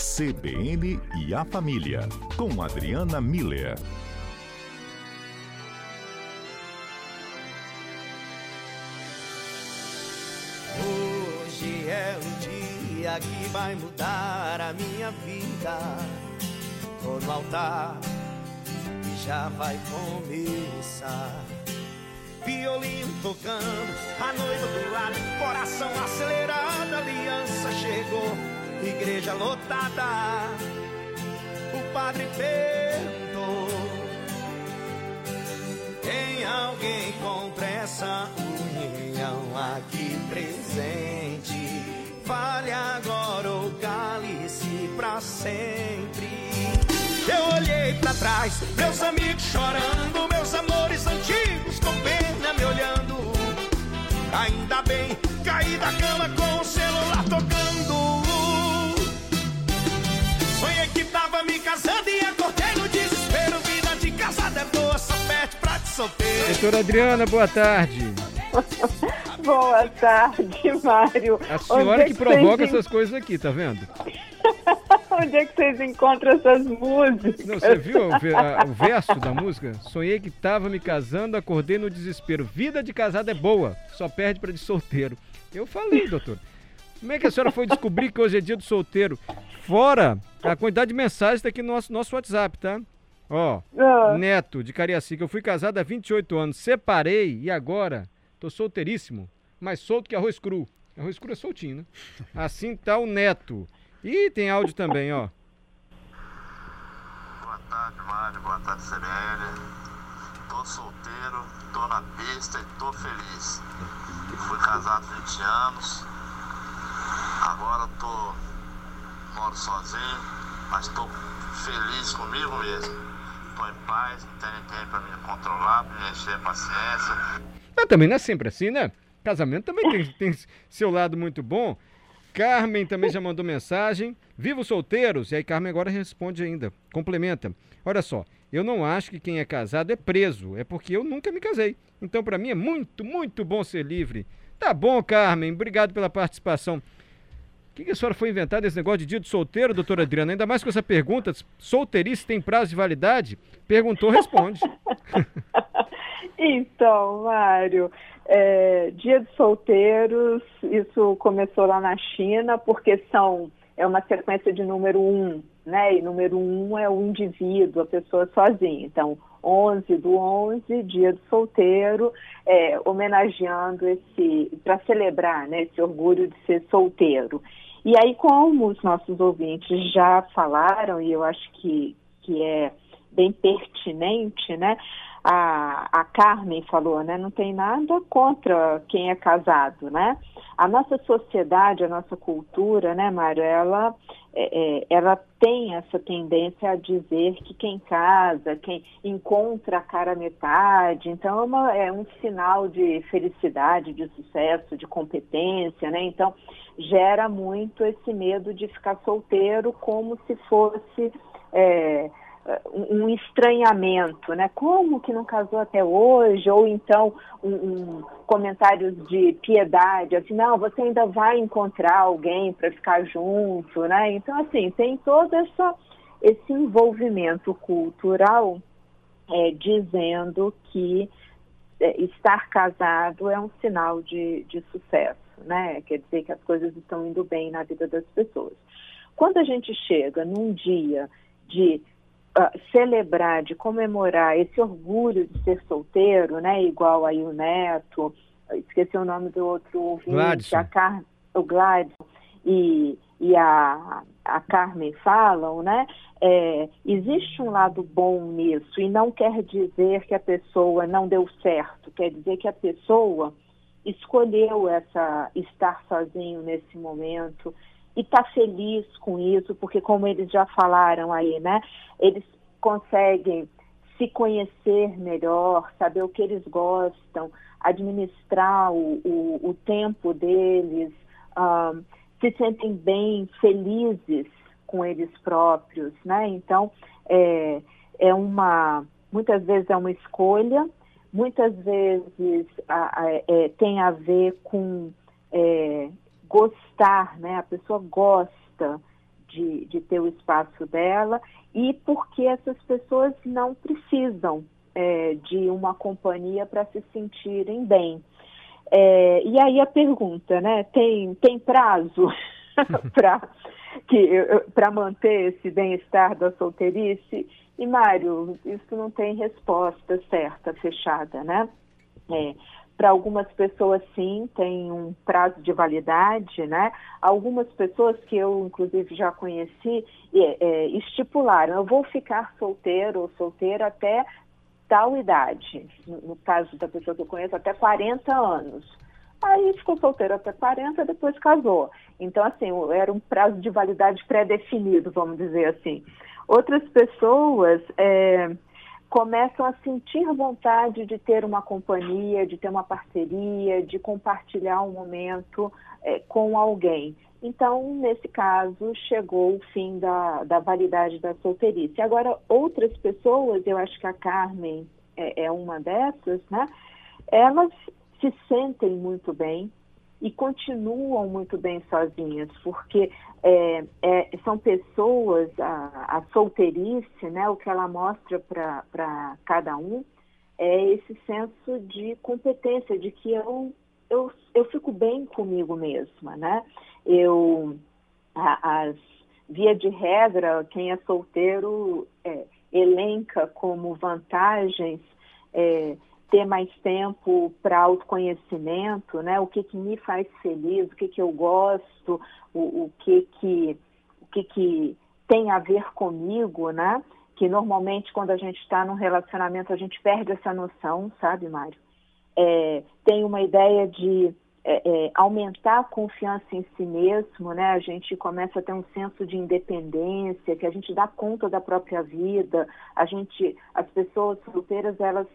CBN e a Família, com Adriana Miller. Hoje é o dia que vai mudar a minha vida. Tô no altar e já vai começar. Violino tocando, a noiva do lado, coração acelerado, aliança chegou igreja lotada. O padre perguntou: Tem alguém contra essa união aqui presente? Fale agora ou cale-se pra sempre. Eu olhei pra trás, meus amigos chorando, meus amores antigos com pena me olhando. Ainda bem, caí da cama com o celular tocando. Sonhei que tava me casando e acordei no desespero. Vida de casada é boa, só perde pra de solteiro. Doutora Adriana, boa tarde. boa tarde, Mário. A senhora é que, que provoca vocês... essas coisas aqui, tá vendo? Onde é que vocês encontram essas músicas? Não, você viu o, o verso da música? Sonhei que tava me casando, acordei no desespero. Vida de casada é boa, só perde para de solteiro. Eu falei, doutor. Como é que a senhora foi descobrir que hoje é dia do solteiro? Fora a quantidade de mensagens tá aqui no nosso, nosso WhatsApp, tá? Ó, ah. Neto, de Cariacica. Eu fui casado há 28 anos, separei e agora tô solteiríssimo, mais solto que arroz cru. Arroz cru é soltinho, né? Assim tá o Neto. E tem áudio também, ó. Boa tarde, Mário. Boa tarde, CBL. Tô solteiro, tô na pista e tô feliz. Fui casado 20 anos. Agora tô moro sozinho, mas estou feliz comigo mesmo. Estou em paz, não tem ninguém para me controlar, para me encher a paciência. Mas também não é sempre assim, né? Casamento também tem, tem seu lado muito bom. Carmen também já mandou mensagem. Viva os solteiros! E aí Carmen agora responde ainda. Complementa. Olha só, eu não acho que quem é casado é preso. É porque eu nunca me casei. Então para mim é muito, muito bom ser livre. Tá bom, Carmen. Obrigado pela participação. Que, que a senhora foi inventar desse negócio de dia do solteiro, doutora Adriana? Ainda mais com essa pergunta, solteirice tem prazo de validade? Perguntou, responde. então, Mário, é, dia dos solteiros, isso começou lá na China, porque são, é uma sequência de número um, né? E número um é o indivíduo, a pessoa sozinha. Então, 11 do 11, dia do solteiro, é, homenageando esse, para celebrar né, esse orgulho de ser solteiro. E aí, como os nossos ouvintes já falaram, e eu acho que, que é bem pertinente, né? A, a Carmen falou, né? Não tem nada contra quem é casado, né? A nossa sociedade, a nossa cultura, né, Mário, ela, é, é, ela tem essa tendência a dizer que quem casa, quem encontra a cara metade, então é, uma, é um sinal de felicidade, de sucesso, de competência, né? Então gera muito esse medo de ficar solteiro como se fosse é, um estranhamento, né? Como que não casou até hoje? Ou então um, um comentários de piedade, assim, não, você ainda vai encontrar alguém para ficar junto, né? Então, assim, tem todo essa, esse envolvimento cultural é, dizendo que é, estar casado é um sinal de, de sucesso, né? Quer dizer que as coisas estão indo bem na vida das pessoas. Quando a gente chega num dia de uh, celebrar, de comemorar esse orgulho de ser solteiro, né? Igual aí o Neto, esqueci o nome do outro ouvinte, a Car o Gladson e, e a, a Carmen falam, né? É, existe um lado bom nisso e não quer dizer que a pessoa não deu certo, quer dizer que a pessoa escolheu essa estar sozinho nesse momento e está feliz com isso, porque como eles já falaram aí, né? Eles conseguem se conhecer melhor, saber o que eles gostam, administrar o, o, o tempo deles, um, se sentem bem, felizes com eles próprios, né? Então, é, é uma, muitas vezes é uma escolha, muitas vezes a, a, é, tem a ver com é, gostar, né? A pessoa gosta de, de ter o espaço dela e porque essas pessoas não precisam é, de uma companhia para se sentirem bem. É, e aí a pergunta, né? Tem, tem prazo para manter esse bem-estar da solteirice? E, Mário, isso não tem resposta certa, fechada, né? É, para algumas pessoas, sim, tem um prazo de validade, né? Algumas pessoas que eu, inclusive, já conheci, é, é, estipularam: eu vou ficar solteiro ou solteira até tal idade. No, no caso da pessoa que eu conheço, até 40 anos. Aí ficou solteiro até 40, depois casou. Então, assim, era um prazo de validade pré-definido, vamos dizer assim. Outras pessoas é, começam a sentir vontade de ter uma companhia, de ter uma parceria, de compartilhar um momento é, com alguém. Então, nesse caso, chegou o fim da, da validade da solteirice. Agora, outras pessoas, eu acho que a Carmen é, é uma dessas, né? Elas se sentem muito bem e continuam muito bem sozinhas, porque é, é, são pessoas, a, a, solteirice, né, o que ela mostra para cada um, é esse senso de competência, de que eu, eu, eu fico bem comigo mesma, né? Eu, a, as, via de regra, quem é solteiro é, elenca como vantagens é, ter mais tempo para autoconhecimento, né? O que que me faz feliz, o que que eu gosto, o, o que que o que que tem a ver comigo, né? Que normalmente quando a gente está num relacionamento a gente perde essa noção, sabe, Mário? É, tem uma ideia de é, é, aumentar a confiança em si mesmo, né? A gente começa a ter um senso de independência, que a gente dá conta da própria vida. A gente, as pessoas solteiras, elas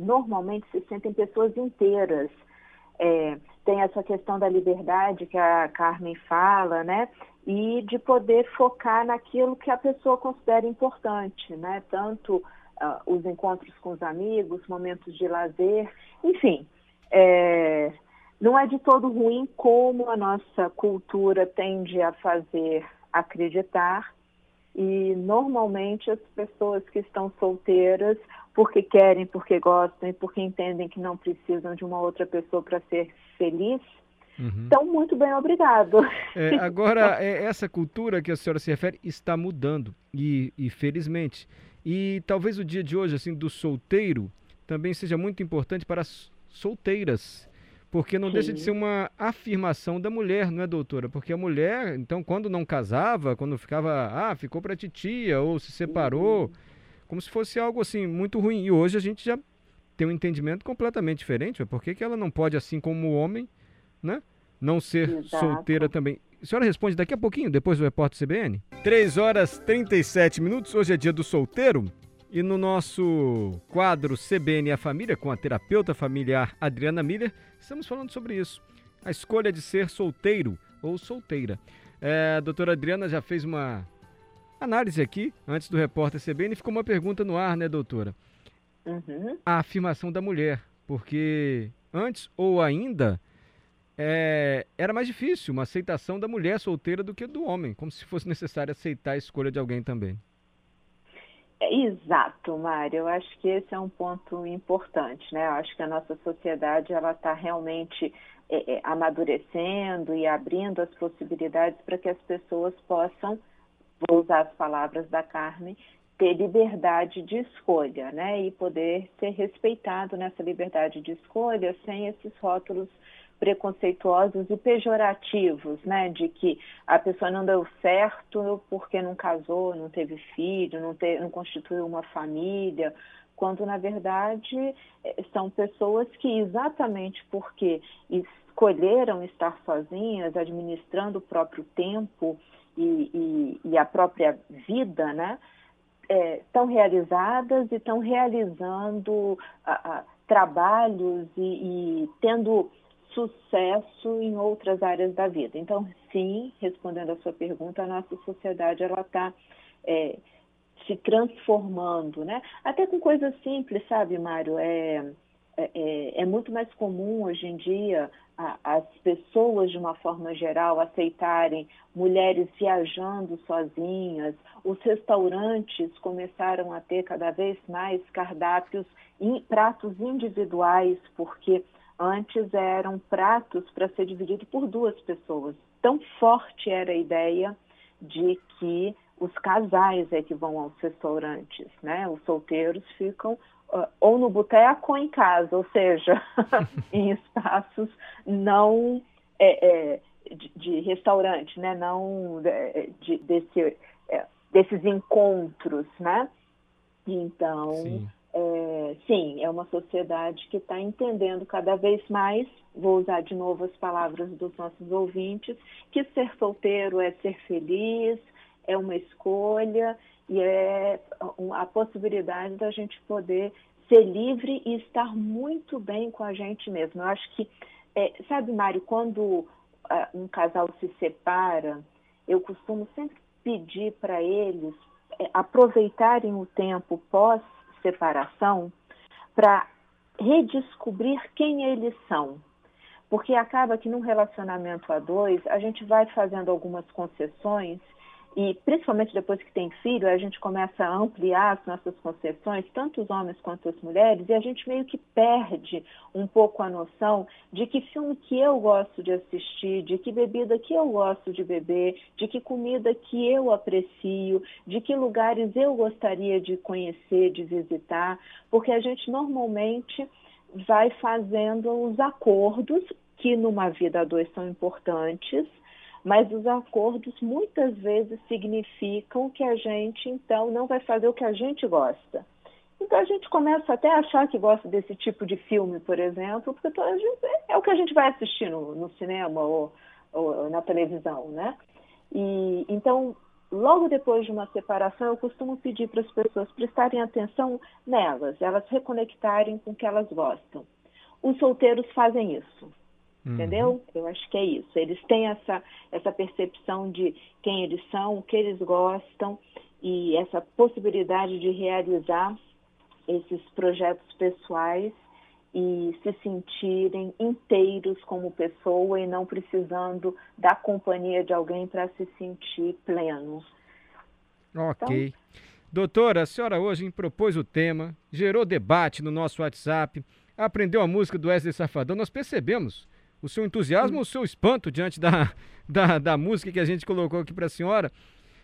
normalmente se sentem pessoas inteiras. É, tem essa questão da liberdade que a Carmen fala, né? E de poder focar naquilo que a pessoa considera importante, né? Tanto uh, os encontros com os amigos, momentos de lazer, enfim. É, não é de todo ruim como a nossa cultura tende a fazer acreditar e normalmente as pessoas que estão solteiras, porque querem, porque gostam e porque entendem que não precisam de uma outra pessoa para ser feliz, uhum. estão muito bem obrigado. É, agora, é, essa cultura que a senhora se refere está mudando e, e felizmente. E talvez o dia de hoje, assim, do solteiro, também seja muito importante para as solteiras porque não Sim. deixa de ser uma afirmação da mulher, não é, doutora? Porque a mulher, então, quando não casava, quando ficava, ah, ficou para titia ou se separou, uhum. Como se fosse algo assim muito ruim. E hoje a gente já tem um entendimento completamente diferente. Por que, que ela não pode, assim como o homem, né? Não ser Exato. solteira também. A senhora responde daqui a pouquinho, depois do repórter CBN. 3 horas 37 minutos, hoje é dia do solteiro. E no nosso quadro CBN e a Família, com a terapeuta familiar Adriana Miller, estamos falando sobre isso. A escolha de ser solteiro ou solteira. É, a doutora Adriana já fez uma análise aqui, antes do repórter CBN, ficou uma pergunta no ar, né, doutora? Uhum. A afirmação da mulher, porque antes ou ainda é, era mais difícil uma aceitação da mulher solteira do que do homem, como se fosse necessário aceitar a escolha de alguém também. Exato, Mário. Eu acho que esse é um ponto importante, né? Eu acho que a nossa sociedade ela está realmente é, é, amadurecendo e abrindo as possibilidades para que as pessoas possam, vou usar as palavras da Carmen, ter liberdade de escolha, né? E poder ser respeitado nessa liberdade de escolha sem esses rótulos preconceituosos e pejorativos, né, de que a pessoa não deu certo porque não casou, não teve filho, não, te, não constituiu uma família, quando na verdade eh, são pessoas que exatamente porque escolheram estar sozinhas, administrando o próprio tempo e, e, e a própria vida, né, estão é, realizadas e estão realizando a, a, trabalhos e, e tendo sucesso em outras áreas da vida. Então, sim, respondendo a sua pergunta, a nossa sociedade ela está é, se transformando, né? Até com coisas simples, sabe, Mário? É, é, é, é muito mais comum hoje em dia a, as pessoas, de uma forma geral, aceitarem mulheres viajando sozinhas, os restaurantes começaram a ter cada vez mais cardápios e pratos individuais, porque antes eram pratos para ser dividido por duas pessoas. Tão forte era a ideia de que os casais é que vão aos restaurantes, né? Os solteiros ficam uh, ou no boteco ou em casa, ou seja, em espaços não é, é, de, de, restaurante, né? Não de, desse, é, desses encontros, né? Então, sim. É, sim, é uma sociedade que está entendendo cada vez mais, vou usar de novo as palavras dos nossos ouvintes, que ser solteiro é ser feliz, é uma escolha e é a possibilidade da gente poder ser livre e estar muito bem com a gente mesmo. Eu acho que, é, sabe, Mário, quando uh, um casal se separa, eu costumo sempre pedir para eles é, aproveitarem o tempo pós-separação para redescobrir quem eles são. Porque acaba que num relacionamento a dois, a gente vai fazendo algumas concessões e principalmente depois que tem filho, a gente começa a ampliar as nossas concepções, tanto os homens quanto as mulheres, e a gente meio que perde um pouco a noção de que filme que eu gosto de assistir, de que bebida que eu gosto de beber, de que comida que eu aprecio, de que lugares eu gostaria de conhecer, de visitar, porque a gente normalmente vai fazendo os acordos que numa vida a dois são importantes mas os acordos muitas vezes significam que a gente então não vai fazer o que a gente gosta. Então a gente começa até a achar que gosta desse tipo de filme, por exemplo, porque é o que a gente vai assistir no, no cinema ou, ou, na televisão, né? E então logo depois de uma separação, eu costumo pedir para as pessoas prestarem atenção nelas, elas reconectarem com o que elas gostam. Os solteiros fazem isso. Uhum. Entendeu? Eu acho que é isso. Eles têm essa, essa percepção de quem eles são, o que eles gostam e essa possibilidade de realizar esses projetos pessoais e se sentirem inteiros como pessoa e não precisando da companhia de alguém para se sentir pleno. Ok. Então, Doutora, a senhora hoje propôs o tema, gerou debate no nosso WhatsApp, aprendeu a música do Wesley Safadão. Nós percebemos o seu entusiasmo ou o seu espanto diante da, da, da música que a gente colocou aqui para a senhora.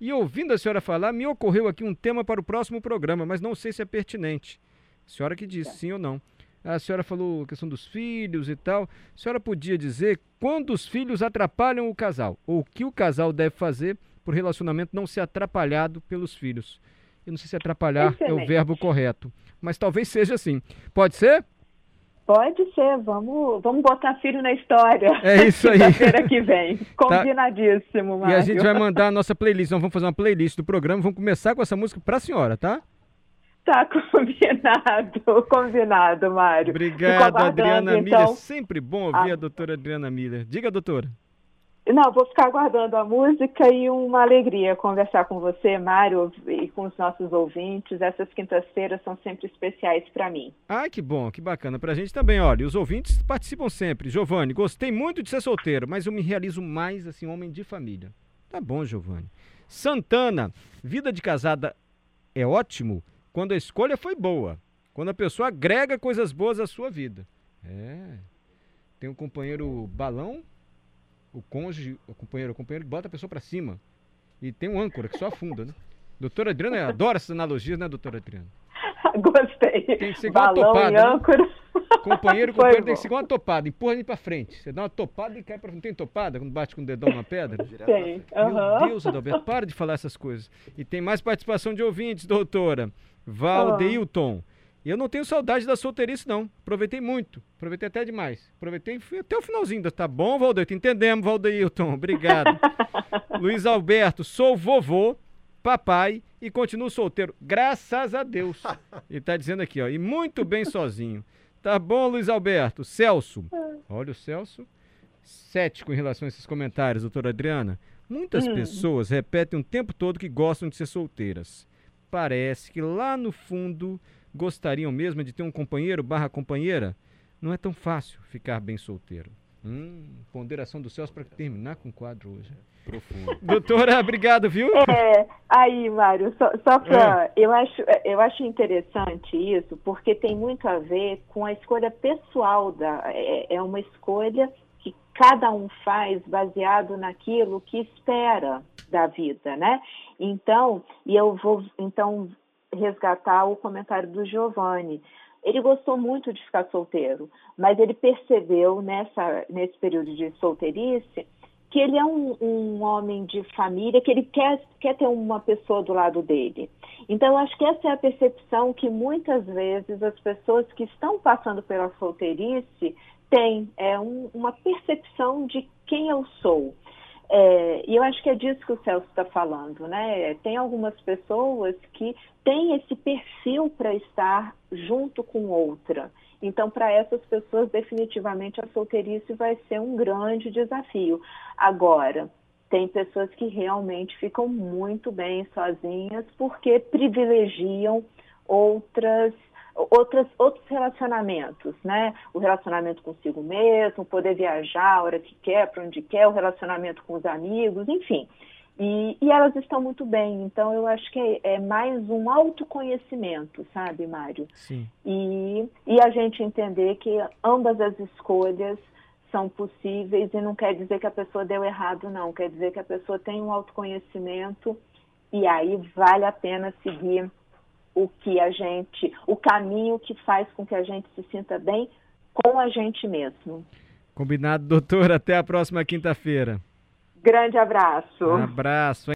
E ouvindo a senhora falar, me ocorreu aqui um tema para o próximo programa, mas não sei se é pertinente. A senhora que disse, sim ou não. A senhora falou a questão dos filhos e tal. A senhora podia dizer quando os filhos atrapalham o casal, ou o que o casal deve fazer para o relacionamento não ser atrapalhado pelos filhos. Eu não sei se atrapalhar Excelente. é o verbo correto, mas talvez seja assim. Pode ser? Pode ser, vamos, vamos botar filho na história. É isso aí. Quinta-feira que vem. Tá. Combinadíssimo, Mário. E a gente vai mandar a nossa playlist. Nós vamos fazer uma playlist do programa. Vamos começar com essa música para a senhora, tá? Tá combinado, combinado, Mário. Obrigado, Adriana então... Miller. Sempre bom ouvir ah. a doutora Adriana Miller. Diga, doutora. Não, vou ficar aguardando a música e uma alegria conversar com você, Mário, e com os nossos ouvintes. Essas quintas-feiras são sempre especiais para mim. Ah, que bom, que bacana. Para a gente também, olha, os ouvintes participam sempre. Giovanni, gostei muito de ser solteiro, mas eu me realizo mais assim, homem de família. Tá bom, Giovanni. Santana, vida de casada é ótimo quando a escolha foi boa. Quando a pessoa agrega coisas boas à sua vida. É. Tem um companheiro balão o cônjuge, o companheiro, o companheiro que bota a pessoa para cima. E tem um âncora que só afunda, né? Doutora Adriana adora essas analogias, né, doutora Adriana? Gostei. Tem que ser igual Balão uma topada. E né? âncora. Né? Companheiro, companheiro tem que ser igual uma topada. Empurra ele pra frente. Você dá uma topada e cai pra frente. Tem topada quando bate com o dedão na pedra? Tem. Uhum. Meu Deus, Adalberto, para de falar essas coisas. E tem mais participação de ouvintes, doutora. Valdeilton. Uhum. E eu não tenho saudade da solteirice, não. Aproveitei muito. Aproveitei até demais. Aproveitei fui até o finalzinho. Tá bom, Valdeilton? Entendemos, Valdeilton. Obrigado. Luiz Alberto, sou vovô, papai e continuo solteiro. Graças a Deus. Ele tá dizendo aqui, ó. E muito bem sozinho. Tá bom, Luiz Alberto. Celso. Olha o Celso. Cético em relação a esses comentários, doutora Adriana. Muitas hum. pessoas repetem o tempo todo que gostam de ser solteiras. Parece que lá no fundo gostariam mesmo de ter um companheiro barra companheira, não é tão fácil ficar bem solteiro. Hum, ponderação dos céus para terminar com o quadro hoje. Profundo. Doutora, obrigado, viu? É, aí, Mário, só, só para. É. Eu, acho, eu acho interessante isso, porque tem muito a ver com a escolha pessoal da. É, é uma escolha que cada um faz baseado naquilo que espera da vida, né? Então, e eu vou então resgatar o comentário do Giovanni. Ele gostou muito de ficar solteiro, mas ele percebeu nessa, nesse período de solteirice que ele é um, um, homem de família, que ele quer, quer ter uma pessoa do lado dele. Então, eu acho que essa é a percepção que muitas vezes as pessoas que estão passando pela solteirice têm, é um, uma percepção de quem eu sou. É, e eu acho que é disso que o Celso está falando, né? Tem algumas pessoas que têm esse perfil para estar junto com outra. Então, para essas pessoas, definitivamente a solteirice vai ser um grande desafio. Agora, tem pessoas que realmente ficam muito bem sozinhas porque privilegiam outras outras, outros relacionamentos, né? O relacionamento consigo mesmo, poder viajar a hora que quer, para onde quer, o relacionamento com os amigos, enfim. E, e, elas estão muito bem, então eu acho que é, é mais um autoconhecimento, sabe, Mário? Sim. E, e a gente entender que ambas as escolhas são possíveis e não quer dizer que a pessoa deu errado, não. Quer dizer que a pessoa tem um autoconhecimento e aí vale a pena seguir o que a gente, o caminho que faz com que a gente se sinta bem com a gente mesmo. Combinado, doutor. Até a próxima quinta-feira. Grande abraço. Um abraço.